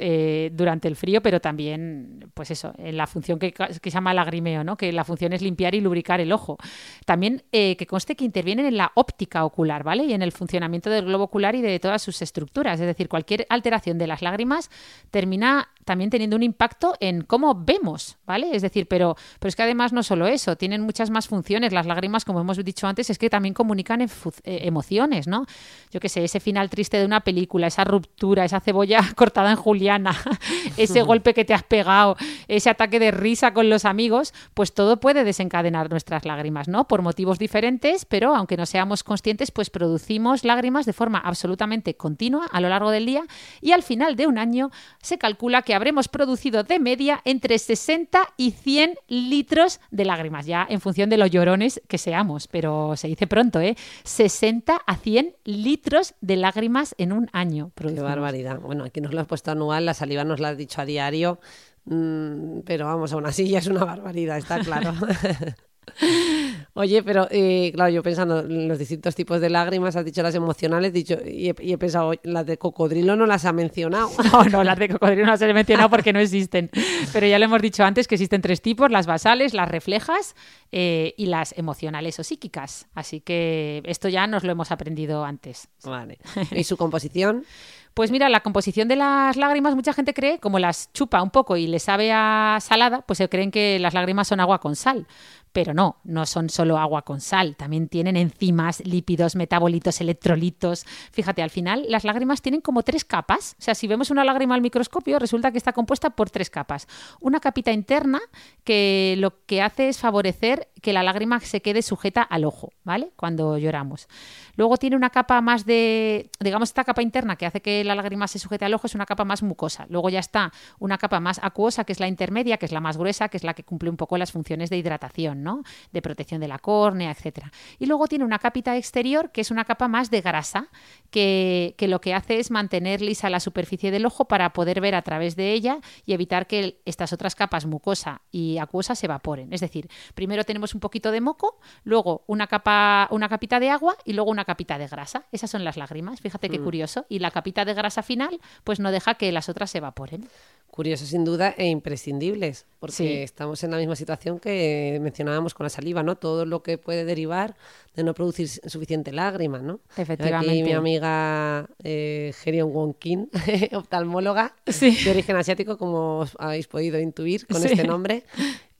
durante el frío, pero también, pues eso, en la función que, que se llama lagrimeo, ¿no? que la función es limpiar y lubricar el ojo. También que conste que intervienen en la óptica ocular, ¿vale? Y en el funcionamiento del globo ocular y de todas sus estructuras. Es decir, cualquier alteración de las lágrimas termina también teniendo un impacto en cómo vemos, ¿vale? Es decir, pero, pero es que además no solo eso, tienen muchas más funciones. Las lágrimas, como hemos dicho antes, es que también comunican eh, emociones, ¿no? Yo qué sé, ese final triste de una película, esa ruptura, esa cebolla cortada en juliana, ese golpe que te has pegado, ese ataque de risa con los amigos, pues todo puede desencadenar nuestras lágrimas, ¿no? Por motivos diferentes, pero aunque no seamos conscientes, pues producimos lágrimas de forma absolutamente continua a lo largo del día y al final de un año se calcula que habremos producido de media entre 60 y 100 litros de lágrimas, ya en función de los llorones que seamos, pero se dice pronto, ¿eh? 60 a 100 litros de lágrimas en un año. Qué barbaridad. Bueno, aquí nos lo has puesto anual, la saliva nos la has dicho a diario, mm, pero vamos, aún así ya es una barbaridad, está claro. Oye, pero eh, claro, yo pensando en los distintos tipos de lágrimas, has dicho las emocionales, dicho, y, he, pensado, las de cocodrilo no las ha mencionado. No, no, las de cocodrilo no las he mencionado porque no existen. Pero ya lo hemos dicho antes que existen tres tipos, las basales, las reflejas eh, y las emocionales o psíquicas. Así que esto ya nos lo hemos aprendido antes. Vale. ¿Y su composición? Pues mira, la composición de las lágrimas, mucha gente cree, como las chupa un poco y le sabe a salada, pues se creen que las lágrimas son agua con sal. Pero no, no son solo agua con sal, también tienen enzimas, lípidos, metabolitos, electrolitos. Fíjate, al final las lágrimas tienen como tres capas. O sea, si vemos una lágrima al microscopio, resulta que está compuesta por tres capas. Una capita interna que lo que hace es favorecer que la lágrima se quede sujeta al ojo, ¿vale? Cuando lloramos. Luego tiene una capa más de, digamos, esta capa interna que hace que la lágrima se sujete al ojo es una capa más mucosa. Luego ya está una capa más acuosa, que es la intermedia, que es la más gruesa, que es la que cumple un poco las funciones de hidratación, ¿no? De protección de la córnea, etcétera. Y luego tiene una capita exterior, que es una capa más de grasa, que, que lo que hace es mantener lisa la superficie del ojo para poder ver a través de ella y evitar que estas otras capas mucosa y acuosa se evaporen. Es decir, primero tenemos un poquito de moco, luego una capa, una capita de agua y luego una capita de grasa. Esas son las lágrimas, fíjate qué mm. curioso. Y la capita de grasa final, pues no deja que las otras se evaporen. Curioso sin duda e imprescindibles, porque estamos en la misma situación que mencionábamos con la saliva, ¿no? Todo lo que puede derivar de no producir suficiente lágrima, ¿no? Efectivamente. Aquí mi amiga eh, Gerion Wonkin, oftalmóloga de origen asiático, como habéis podido intuir con este nombre,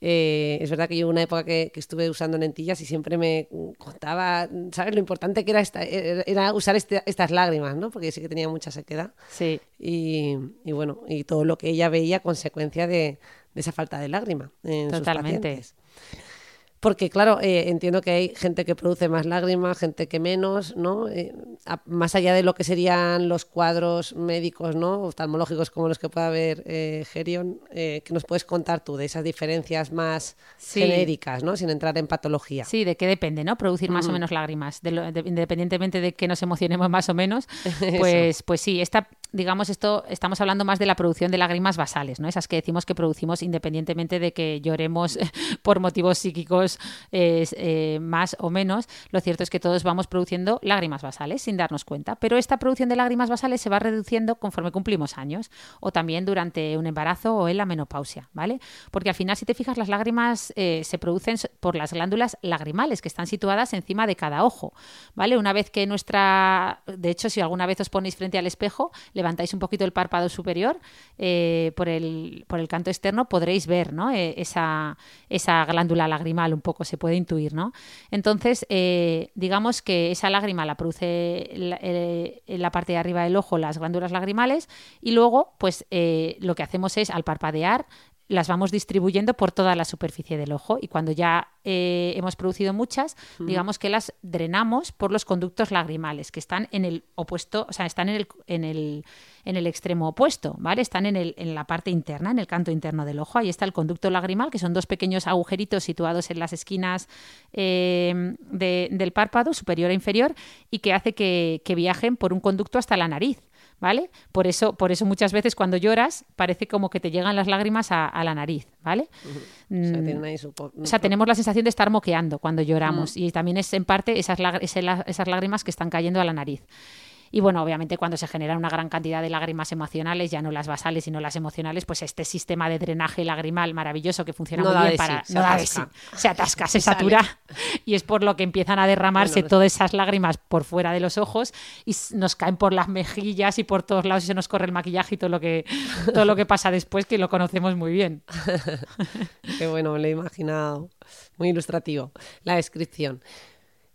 eh, es verdad que yo una época que, estuve usando lentillas y siempre me contaba, ¿sabes? Lo importante que era, esta, era usar este, estas lágrimas, ¿no? Porque sí que tenía mucha sequedad. Sí. Y, bueno, y todo lo que ella veía consecuencia de, esa falta de lágrima en Totalmente. sus pacientes. Porque, claro, eh, entiendo que hay gente que produce más lágrimas, gente que menos, ¿no? Eh, más allá de lo que serían los cuadros médicos, ¿no? Oftalmológicos como los que pueda haber eh, Gerion, eh, ¿qué nos puedes contar tú de esas diferencias más genéricas, ¿no? Sin entrar en patología. Sí, de qué depende, ¿no? Producir más o menos lágrimas. independientemente de que nos emocionemos más o menos, pues, pues sí, esta, digamos, esto estamos hablando más de la producción de lágrimas basales, ¿no? Esas que decimos que producimos independientemente de que lloremos por motivos psíquicos eh, más o menos, lo cierto es que todos vamos produciendo lágrimas basales sin darnos cuenta. Pero esta producción de lágrimas basales se va reduciendo conforme cumplimos años o también durante un embarazo o en la menopausia, ¿vale? Porque al final, si te fijas, las lágrimas eh, se producen por las glándulas lagrimales que están situadas encima de cada ojo, ¿vale? Una vez que nuestra... De hecho, si alguna vez os ponéis frente al espejo, levantáis un poquito el párpado superior eh, por, el, por el canto externo, podréis ver ¿no? esa, esa glándula lagrimal poco se puede intuir, ¿no? Entonces, eh, digamos que esa lágrima la produce eh, en la parte de arriba del ojo las glándulas lagrimales y luego, pues eh, lo que hacemos es al parpadear las vamos distribuyendo por toda la superficie del ojo y cuando ya eh, hemos producido muchas, digamos que las drenamos por los conductos lagrimales que están en el opuesto, o sea, están en el, en el, en el extremo opuesto, ¿vale? Están en, el, en la parte interna, en el canto interno del ojo. Ahí está el conducto lagrimal, que son dos pequeños agujeritos situados en las esquinas eh, del párpado, superior e inferior, y que hace que viajen por un conducto hasta la nariz. ¿Vale? Por eso, por eso muchas veces cuando lloras parece como que te llegan las lágrimas a, la nariz, ¿vale? o, sea, tenemos la sensación de estar moqueando cuando lloramos y también es en parte esas, esas lágrimas que están cayendo a la nariz. Y bueno, obviamente cuando se genera una gran cantidad de lágrimas emocionales, ya no las basales, sino las emocionales, pues este sistema de drenaje lagrimal maravilloso que funciona muy bien para... se, atasca. se atasca, se, satura y es por lo que empiezan a derramarse todas esas lágrimas por fuera de los ojos y nos caen por las mejillas y por todos lados y se nos corre el maquillaje y todo lo que, todo lo que pasa después, que lo conocemos muy bien. Qué bueno, me lo he imaginado. Muy ilustrativo la descripción.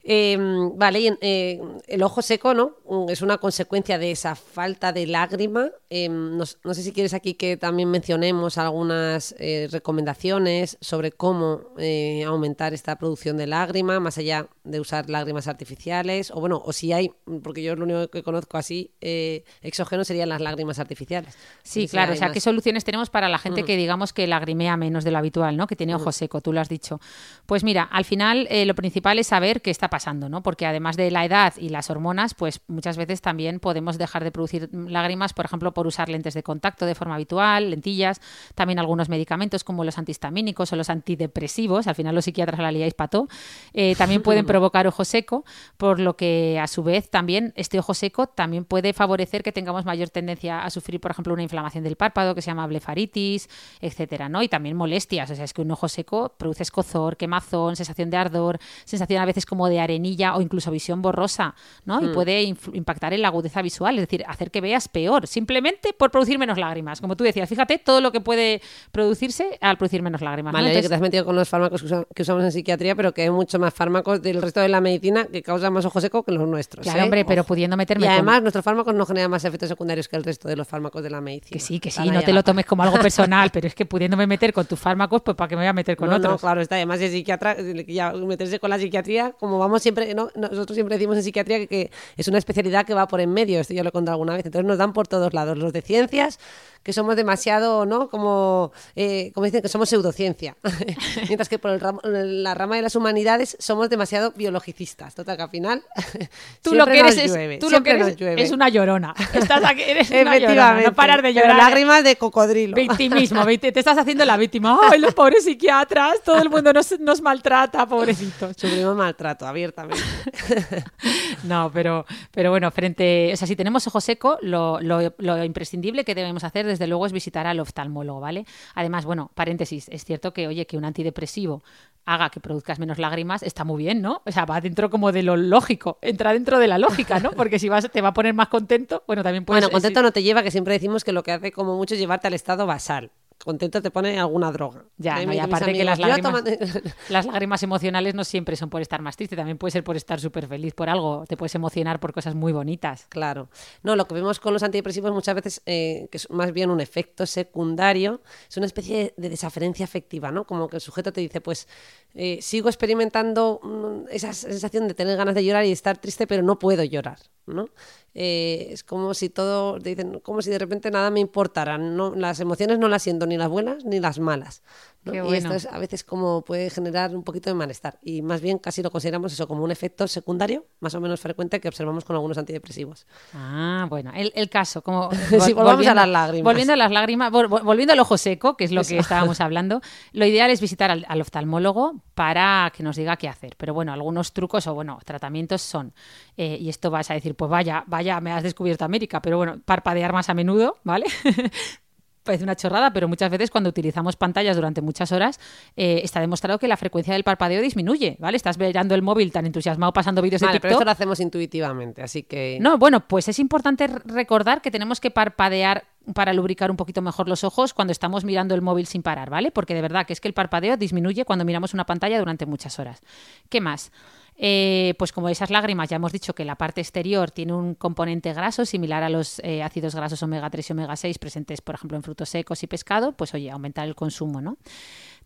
Em, vale, eh, el ojo seco, ¿no? Mm, es una consecuencia de esa falta de lágrima. Em, no, sé si quieres aquí que también mencionemos algunas eh, recomendaciones sobre cómo eh, aumentar esta producción de lágrima, más allá de usar lágrimas artificiales, o bueno, o si hay, porque yo lo único que conozco así, exógeno serían las lágrimas artificiales. Sí, claro, o sea, ¿qué soluciones tenemos para la gente que digamos que lagrimea menos de lo habitual, ¿no? Que tiene ojo seco, tú lo has dicho. Pues mira, al final lo principal es saber qué está pasando, ¿no? Porque además de la edad y las hormonas, pues muchas veces también podemos dejar de producir lágrimas, por ejemplo, por usar lentes de contacto de forma habitual, lentillas, también algunos medicamentos como los antihistamínicos o los antidepresivos, al final los psiquiatras la liáis pato, eh, también pueden provocar ojo seco, por lo que a su vez también este ojo seco también puede favorecer que tengamos mayor tendencia a sufrir, por ejemplo, una inflamación del párpado que se llama blefaritis, etcétera, ¿no? Y también molestias, o sea, es que un ojo seco produce escozor, quemazón, sensación de ardor, sensación a veces como de arenilla o incluso visión borrosa, ¿no? Y hmm. puede impactar en la agudeza visual, es decir, hacer que veas peor, simplemente por producir menos lágrimas. Como tú decías, fíjate todo lo que puede producirse al producir menos lágrimas. Vale, que te has metido con los fármacos que, usamos en psiquiatría, pero que hay mucho más fármacos del resto de la medicina que causan más ojo seco que los nuestros. Claro, ¿eh? hombre, pero pudiendo meterme. Y además, nuestros fármacos no generan más efectos secundarios que el resto de los fármacos de la medicina. Que sí, que sí, no te lo tomes como algo personal, pero es que pudiéndome meter con tus fármacos, pues para que me voy a meter con otros. No, claro, está. Además, de psiquiatra, ya meterse con la psiquiatría, como vamos siempre, ¿no? nosotros siempre decimos en psiquiatría que, es una especialidad que va por en medio, esto ya lo he contado alguna vez, entonces nos dan por todos lados, los de ciencias, que somos demasiado, ¿no? Como, eh, como dicen que somos pseudociencia, mientras que por la rama de las humanidades somos demasiado biologicistas, total que al final tú lo que eres, es, tú lo que eres es una llorona, estás aquí, eres una llorona, no parar de llorar. lágrimas de cocodrilo. Victimismo, te estás haciendo la víctima, ay, los pobres psiquiatras, todo el mundo nos, nos maltrata, pobrecitos. Sufrimos maltrato abiertamente. no, pero, pero bueno, frente, o sea, si tenemos ojo seco, lo, lo, imprescindible que debemos hacer desde luego es visitar al oftalmólogo, ¿vale? Además, bueno, paréntesis, es cierto que, oye, que un antidepresivo haga que produzcas menos lágrimas, está muy bien, ¿no? O sea, va dentro como de lo lógico, entra dentro de la lógica, ¿no? Porque si vas, te va a poner más contento, bueno, también puedes... Bueno, contento no te lleva, que siempre decimos que lo que hace como mucho es llevarte al estado basal contento te pone alguna droga. Ya, y aparte que las lágrimas, las lágrimas emocionales no siempre son por estar más triste, también puede ser por estar súper feliz por algo, te puedes emocionar por cosas muy bonitas. Claro. No, lo que vemos con los antidepresivos muchas veces, eh, que es más bien un efecto secundario, es una especie de desaferencia afectiva, ¿no? Como que el sujeto te dice, pues eh, sigo experimentando mm, esa sensación de tener ganas de llorar y estar triste, pero no puedo llorar, ¿no? Eh, es como si todo, dicen, como si de repente nada me importara. No, las emociones no las siento ni las buenas ni las malas. Y esto es, a veces como puede generar un poquito de malestar. Y más bien casi lo consideramos eso como un efecto secundario, más o menos frecuente, que observamos con algunos antidepresivos. Ah, bueno, el, caso, como volvamos a las lágrimas. Volviendo a las lágrimas, volviendo al ojo seco, que es lo que estábamos hablando, lo ideal es visitar al, oftalmólogo para que nos diga qué hacer. Pero bueno, algunos trucos o bueno, tratamientos son, eh, y esto vas a decir, pues vaya, vaya, me has descubierto América, pero bueno, parpadear más a menudo, ¿vale? parece una chorrada, pero muchas veces cuando utilizamos pantallas durante muchas horas eh, está demostrado que la frecuencia del parpadeo disminuye, ¿vale? Estás mirando el móvil tan entusiasmado pasando vídeos de TikTok. pero esto lo hacemos intuitivamente, así que... No, bueno, pues es importante recordar que tenemos que parpadear para lubricar un poquito mejor los ojos cuando estamos mirando el móvil sin parar, ¿vale? Porque de verdad que es que el parpadeo disminuye cuando miramos una pantalla durante muchas horas. ¿Qué más? Eh, pues como esas lágrimas, ya hemos dicho que la parte exterior tiene un componente graso similar a los eh, ácidos grasos omega 3 y omega 6 presentes, por ejemplo, en frutos secos y pescado, pues oye, aumentar el consumo, ¿no?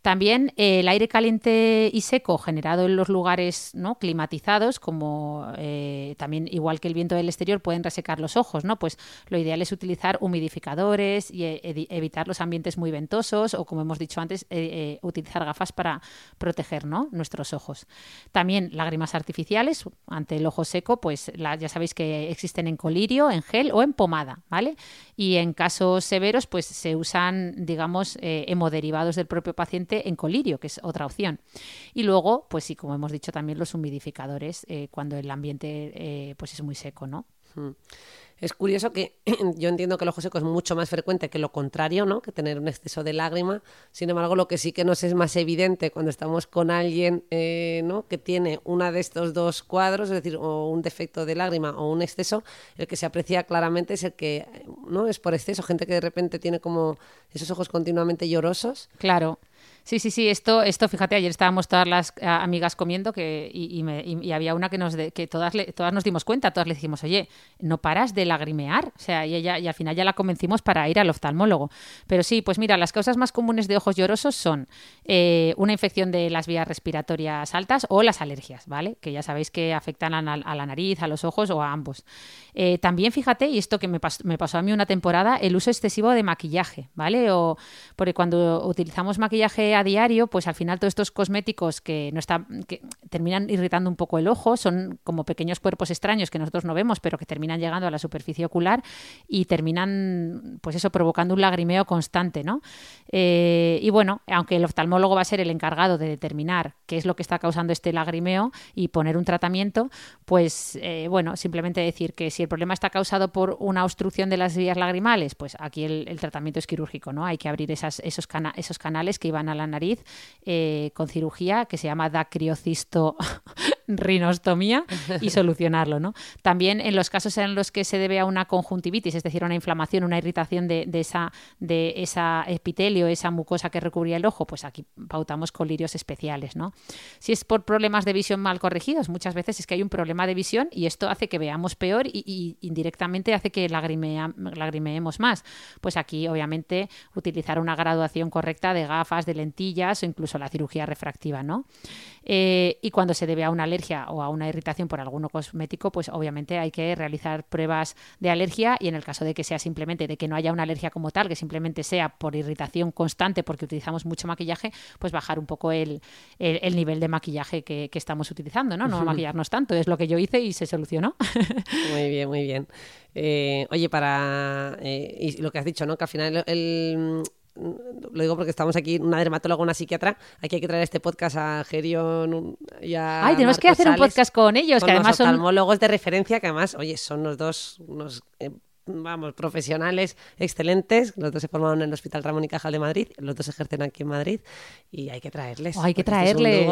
También eh, el aire caliente y seco generado en los lugares ¿no? climatizados, como eh, también igual que el viento del exterior, pueden resecar los ojos. ¿no? Pues lo ideal es utilizar humidificadores y eh, evitar los ambientes muy ventosos o, como hemos dicho antes, utilizar gafas para proteger nuestros ojos. También lágrimas artificiales ante el ojo seco, pues ya sabéis que existen en colirio, en gel o en pomada. ¿vale? Y en casos severos, pues se usan, digamos, hemoderivados del propio paciente en colirio, que es otra opción. Y luego, pues sí, como hemos dicho también, los humidificadores eh, cuando el ambiente eh, pues es muy seco, ¿no? Hmm. Es curioso que yo entiendo que el ojo seco es mucho más frecuente que lo contrario, ¿no? Que tener un exceso de lágrima. Sin embargo, lo que sí que nos es más evidente cuando estamos con alguien, eh, ¿no? Que tiene una de estos dos cuadros, es decir, o un defecto de lágrima o un exceso, el que se aprecia claramente es el que, ¿no? Es por exceso, gente que de repente tiene como esos ojos continuamente llorosos. Claro. Sí, sí, sí, esto, esto fíjate, ayer estábamos todas las eh, amigas comiendo que, y, me, y, había una que nos que todas, todas nos dimos cuenta, todas le dijimos, oye, no paras de lagrimear. O sea, y, ella, y al final ya la convencimos para ir al oftalmólogo. Pero sí, pues mira, las causas más comunes de ojos llorosos son eh, una infección de las vías respiratorias altas o las alergias, ¿vale? Que ya sabéis que afectan a, la nariz, a los ojos o a ambos. Eh, también fíjate, y esto que me, me pasó a mí una temporada, el uso excesivo de maquillaje, ¿vale? O porque cuando utilizamos maquillaje diario, pues al final todos estos cosméticos que, no están, que terminan irritando un poco el ojo, son como pequeños cuerpos extraños que nosotros no vemos, pero que terminan llegando a la superficie ocular y terminan, pues eso, provocando un lagrimeo constante, ¿no? Eh, y bueno, aunque el oftalmólogo va a ser el encargado de determinar qué es lo que está causando este lagrimeo y poner un tratamiento, pues eh, bueno, simplemente decir que si el problema está causado por una obstrucción de las vías lagrimales, pues aquí el, tratamiento es quirúrgico, ¿no? Hay que abrir esos, esos canales que iban a la nariz eh, con cirugía que se llama dacriocisto rinostomía y solucionarlo, ¿no? También en los casos en los que se debe a una conjuntivitis, es decir, una inflamación, una irritación de, esa, de esa epitelio, esa mucosa que recubría el ojo, pues aquí pautamos colirios especiales, ¿no? Si es por problemas de visión mal corregidos, muchas veces es que hay un problema de visión y esto hace que veamos peor y, indirectamente hace que lagrimeemos más. Pues aquí, obviamente, utilizar una graduación correcta de gafas, de lentillas o incluso la cirugía refractiva, ¿no? Eh, y cuando se debe a una alergia o a una irritación por alguno cosmético, pues obviamente hay que realizar pruebas de alergia y en el caso de que sea simplemente de que no haya una alergia como tal, que simplemente sea por irritación constante porque utilizamos mucho maquillaje, pues bajar un poco el, el, nivel de maquillaje que, estamos utilizando, ¿no? No maquillarnos tanto, es lo que yo hice y se solucionó. Muy bien, muy bien. Eh, oye, para eh, y lo que has dicho, ¿no? Que al final el, lo digo porque estamos aquí, una dermatóloga, una psiquiatra. Aquí hay que traer este podcast a Gerion y a. Ay, tenemos que hacer un podcast con ellos, que además son. oftalmólogos de referencia, que además, oye, son los dos unos eh, vamos, profesionales excelentes. Los dos se formaron en el Hospital Ramón y Cajal de Madrid, los dos ejercen aquí en Madrid y hay que traerles. hay que traerles.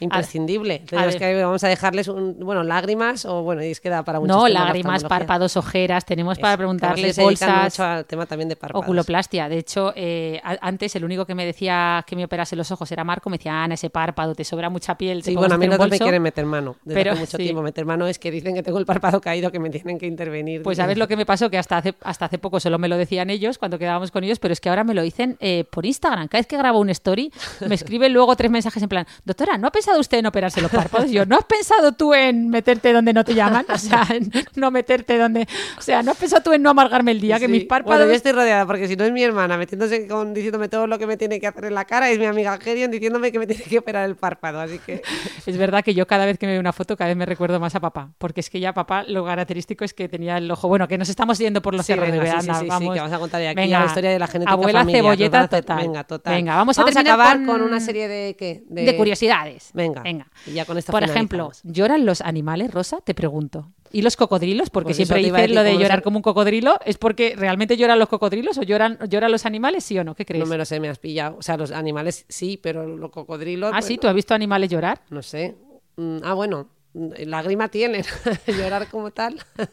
Imprescindible. que vamos a dejarles, un, bueno, lágrimas o bueno, y es que da para muchos No, lágrimas, párpados, ojeras, tenemos para preguntarles bolsas. mucho al tema también de párpados. Oculoplastia. De hecho, eh, antes el único que me decía que me operase los ojos era Marco, me decía, Ana, ese párpado, te sobra mucha piel. Sí, bueno, a mí no me quieren meter mano desde pero, hace mucho tiempo. Meter mano es que dicen que tengo el párpado caído, que me tienen que intervenir. Pues ver lo que me pasó, que hasta hace, hasta hace poco solo me lo decían ellos cuando quedábamos con ellos, pero es que ahora me lo dicen eh, por Instagram. Cada vez que grabo un story, me escriben luego tres mensajes en plan, doctora, ¿no ha pensado usted en operarse los párpados? yo, ¿no has pensado tú en meterte donde no te llaman? O sea, en no meterte donde... O sea, ¿no has pensado tú en no amargarme el día? Que mis párpados... Bueno, yo estoy rodeada, porque si no es mi hermana metiéndose con, diciéndome todo lo que me tiene que hacer en la cara, es mi amiga Gerion diciéndome que me tiene que operar el párpado, así que... Es verdad que yo cada vez que me veo una foto, cada vez me recuerdo más a papá, porque es que ya papá lo característico es que tenía el ojo... Bueno, que nos estamos yendo por los cerros venga, sí, sí, vamos. que vamos a contar aquí venga, la historia de la genética Abuela familiar. cebolleta total. Venga, total. Venga, vamos a, vamos a acabar con... una serie de ¿qué? De, curiosidades. Venga. venga. Y ya con esto Por ejemplo, ¿lloran los animales, Rosa? Te pregunto. ¿Y los cocodrilos? Porque pues siempre dicen lo de llorar como un cocodrilo. ¿Es porque realmente lloran los cocodrilos o lloran, lloran los animales, sí o no? ¿Qué crees? No me lo sé, me has pillado. O sea, los animales sí, pero los cocodrilos... Ah, sí, ¿tú has visto animales llorar? No sé. Mm, ah, bueno, lágrima tienen, llorar como tal.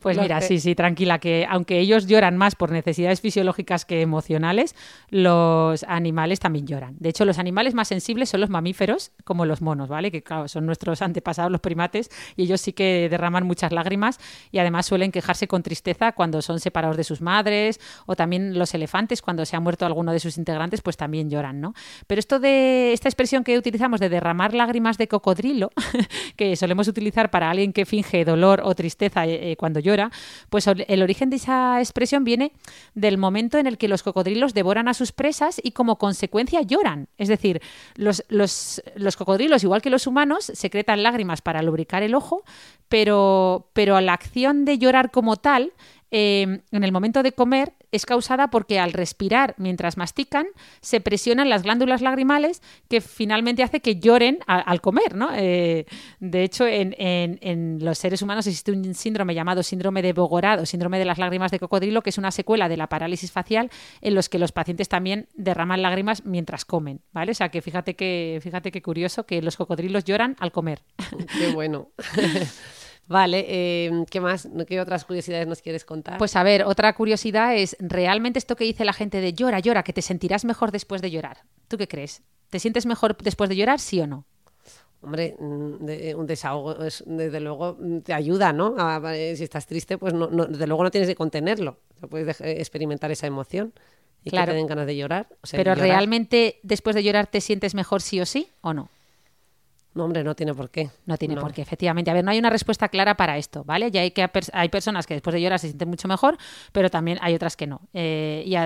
Pues mira, sí, sí, tranquila, que aunque ellos lloran más por necesidades fisiológicas que emocionales, los animales también lloran. De hecho, los animales más sensibles son los mamíferos, como los monos, ¿vale? Que claro, son nuestros antepasados, los primates, y ellos sí que derraman muchas lágrimas y además suelen quejarse con tristeza cuando son separados de sus madres, o también los elefantes, cuando se ha muerto alguno de sus integrantes, pues también lloran, ¿no? Pero esto de esta expresión que utilizamos de derramar lágrimas de cocodrilo, que solemos utilizar para alguien que finge dolor o tristeza eh, eh, cuando llora, pues el origen de esa expresión viene del momento en el que los cocodrilos devoran a sus presas y como consecuencia lloran. Es decir, los, los, los cocodrilos, igual que los humanos, secretan lágrimas para lubricar el ojo, pero, pero la acción de llorar como tal Em, en el momento de comer es causada porque al respirar mientras mastican se presionan las glándulas lagrimales que finalmente hace que lloren al comer. ¿no? Eh, de hecho, en, los seres humanos existe un síndrome llamado síndrome de Bogorado, síndrome de las lágrimas de cocodrilo, que es una secuela de la parálisis facial en los que los pacientes también derraman lágrimas mientras comen. ¿vale? O sea que fíjate que, fíjate qué curioso que los cocodrilos lloran al comer. Qué bueno. Vale, eh, ¿qué más? ¿Qué otras curiosidades nos quieres contar? Pues a ver, otra curiosidad es, ¿realmente esto que dice la gente de llora, llora, que te sentirás mejor después de llorar? ¿Tú qué crees? ¿Te sientes mejor después de llorar, sí o no? Hombre, mm, de, un desahogo, es, desde luego, mm, te ayuda, ¿no? si estás triste, pues no, desde luego no tienes que contenerlo. puedes experimentar esa emoción y claro. que te den ganas de llorar. Pero ¿realmente después de llorar te sientes mejor sí o sí o no? No, hombre, no tiene por qué. No tiene por qué, efectivamente. A ver, no hay una respuesta clara para esto, ¿vale? Ya hay que hay personas que después de llorar se sienten mucho mejor, pero también hay otras que no. Eh, y,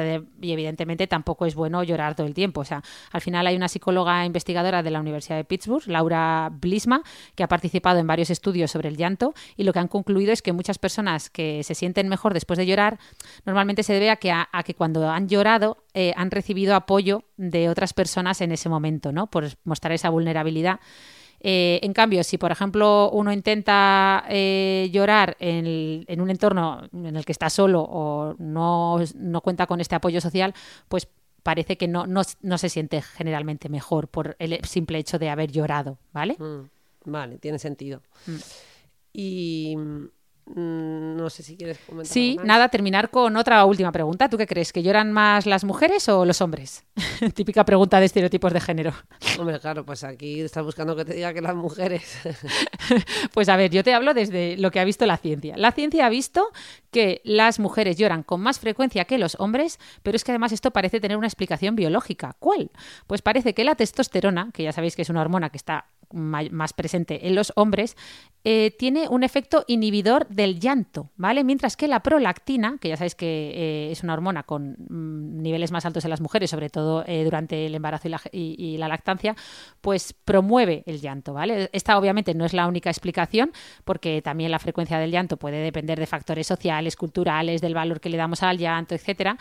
evidentemente tampoco es bueno llorar todo el tiempo. O sea, al final hay una psicóloga investigadora de la Universidad de Pittsburgh, Laura Blisma, que ha participado en varios estudios sobre el llanto y lo que han concluido es que muchas personas que se sienten mejor después de llorar normalmente se debe a que, a, que cuando han llorado eh, han recibido apoyo de otras personas en ese momento, ¿no? Por mostrar esa vulnerabilidad. Eh, en cambio, si por ejemplo uno intenta eh, llorar en, un entorno en el que está solo o no, cuenta con este apoyo social, pues parece que no, no, se siente generalmente mejor por el simple hecho de haber llorado, ¿vale? Mm, vale, tiene sentido. Mm. Y no sé si quieres comentar. Sí, nada, terminar con otra última pregunta. ¿Tú qué crees? ¿Que lloran más las mujeres o los hombres? Típica pregunta de estereotipos de género. Hombre, claro, pues aquí estás buscando que te diga que las mujeres. pues a ver, yo te hablo desde lo que ha visto la ciencia. La ciencia ha visto que las mujeres lloran con más frecuencia que los hombres, pero es que además esto parece tener una explicación biológica. ¿Cuál? Pues parece que la testosterona, que ya sabéis que es una hormona que está más presente en los hombres, eh, tiene un efecto inhibidor del llanto, ¿vale? Mientras que la prolactina, que ya sabéis que eh, es una hormona con mm, niveles más altos en las mujeres, sobre todo eh, durante el embarazo y la, lactancia, pues promueve el llanto, ¿vale? Esta obviamente no es la única explicación, porque también la frecuencia del llanto puede depender de factores sociales, culturales, del valor que le damos al llanto, etcétera.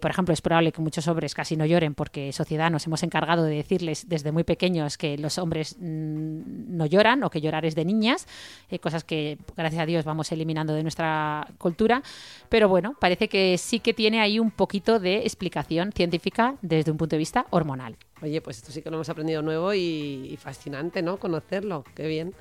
por ejemplo, es probable que muchos hombres casi no lloren porque sociedad nos hemos encargado de decirles desde muy pequeños que los hombres no lloran o que llorar es de niñas, eh, cosas que gracias a Dios vamos eliminando de nuestra cultura, pero bueno, parece que sí que tiene ahí un poquito de explicación científica desde un punto de vista hormonal. Oye, pues esto sí que lo hemos aprendido nuevo y, y fascinante, ¿no? Conocerlo, qué bien.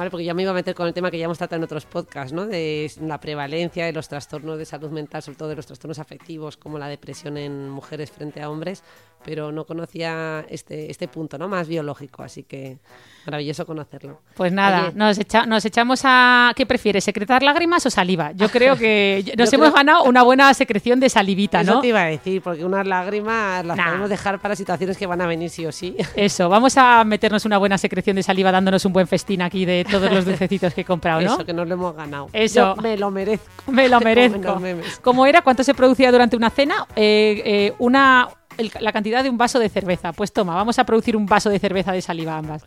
Vale, porque ya me iba a meter con el tema que ya hemos tratado en otros podcasts, ¿no? De la prevalencia de los trastornos de salud mental, sobre todo de los trastornos afectivos, como la depresión en mujeres frente a hombres, pero no conocía este, este punto, ¿no? Más biológico, así que maravilloso conocerlo. Pues nada, nos, nos echamos a... ¿Qué prefieres, secretar lágrimas o saliva? Yo creo que nos hemos ganado una buena secreción de salivita, ¿no? Eso te iba a decir, porque unas lágrimas las podemos dejar para situaciones que van a venir sí o sí. Eso, vamos a meternos una buena secreción de saliva dándonos un buen festín aquí de todos los dulcecitos que he comprado, ¿no? Eso, que nos lo hemos ganado. Eso. me lo merezco. Me lo merezco. ¿Cómo era? ¿Cuánto se producía durante una cena? Eh, eh, una la cantidad de un vaso de cerveza. Pues toma, vamos a producir un vaso de cerveza de saliva ambas.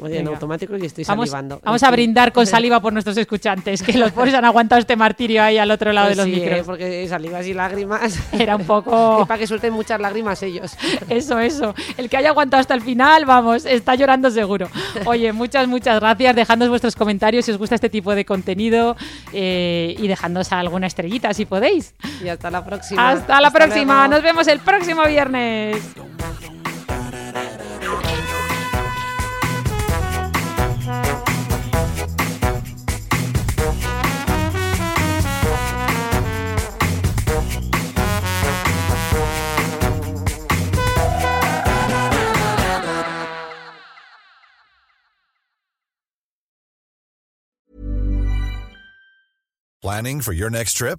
Oye, en automático y estoy salivando. Vamos a brindar con saliva por nuestros escuchantes, que los pobres han aguantado este martirio ahí al otro lado pues de los sí, micros. Eh, porque salivas y lágrimas. Era un poco. para que suelten muchas lágrimas ellos. Eso, eso. El que haya aguantado hasta el final, vamos, está llorando seguro. Oye, muchas, muchas gracias. Dejadnos vuestros comentarios si os gusta este tipo de contenido eh, y dejadnos alguna estrellita si podéis. Y hasta la próxima. Hasta la próxima. Nos vemos el próximo viernes. Planning for your next trip?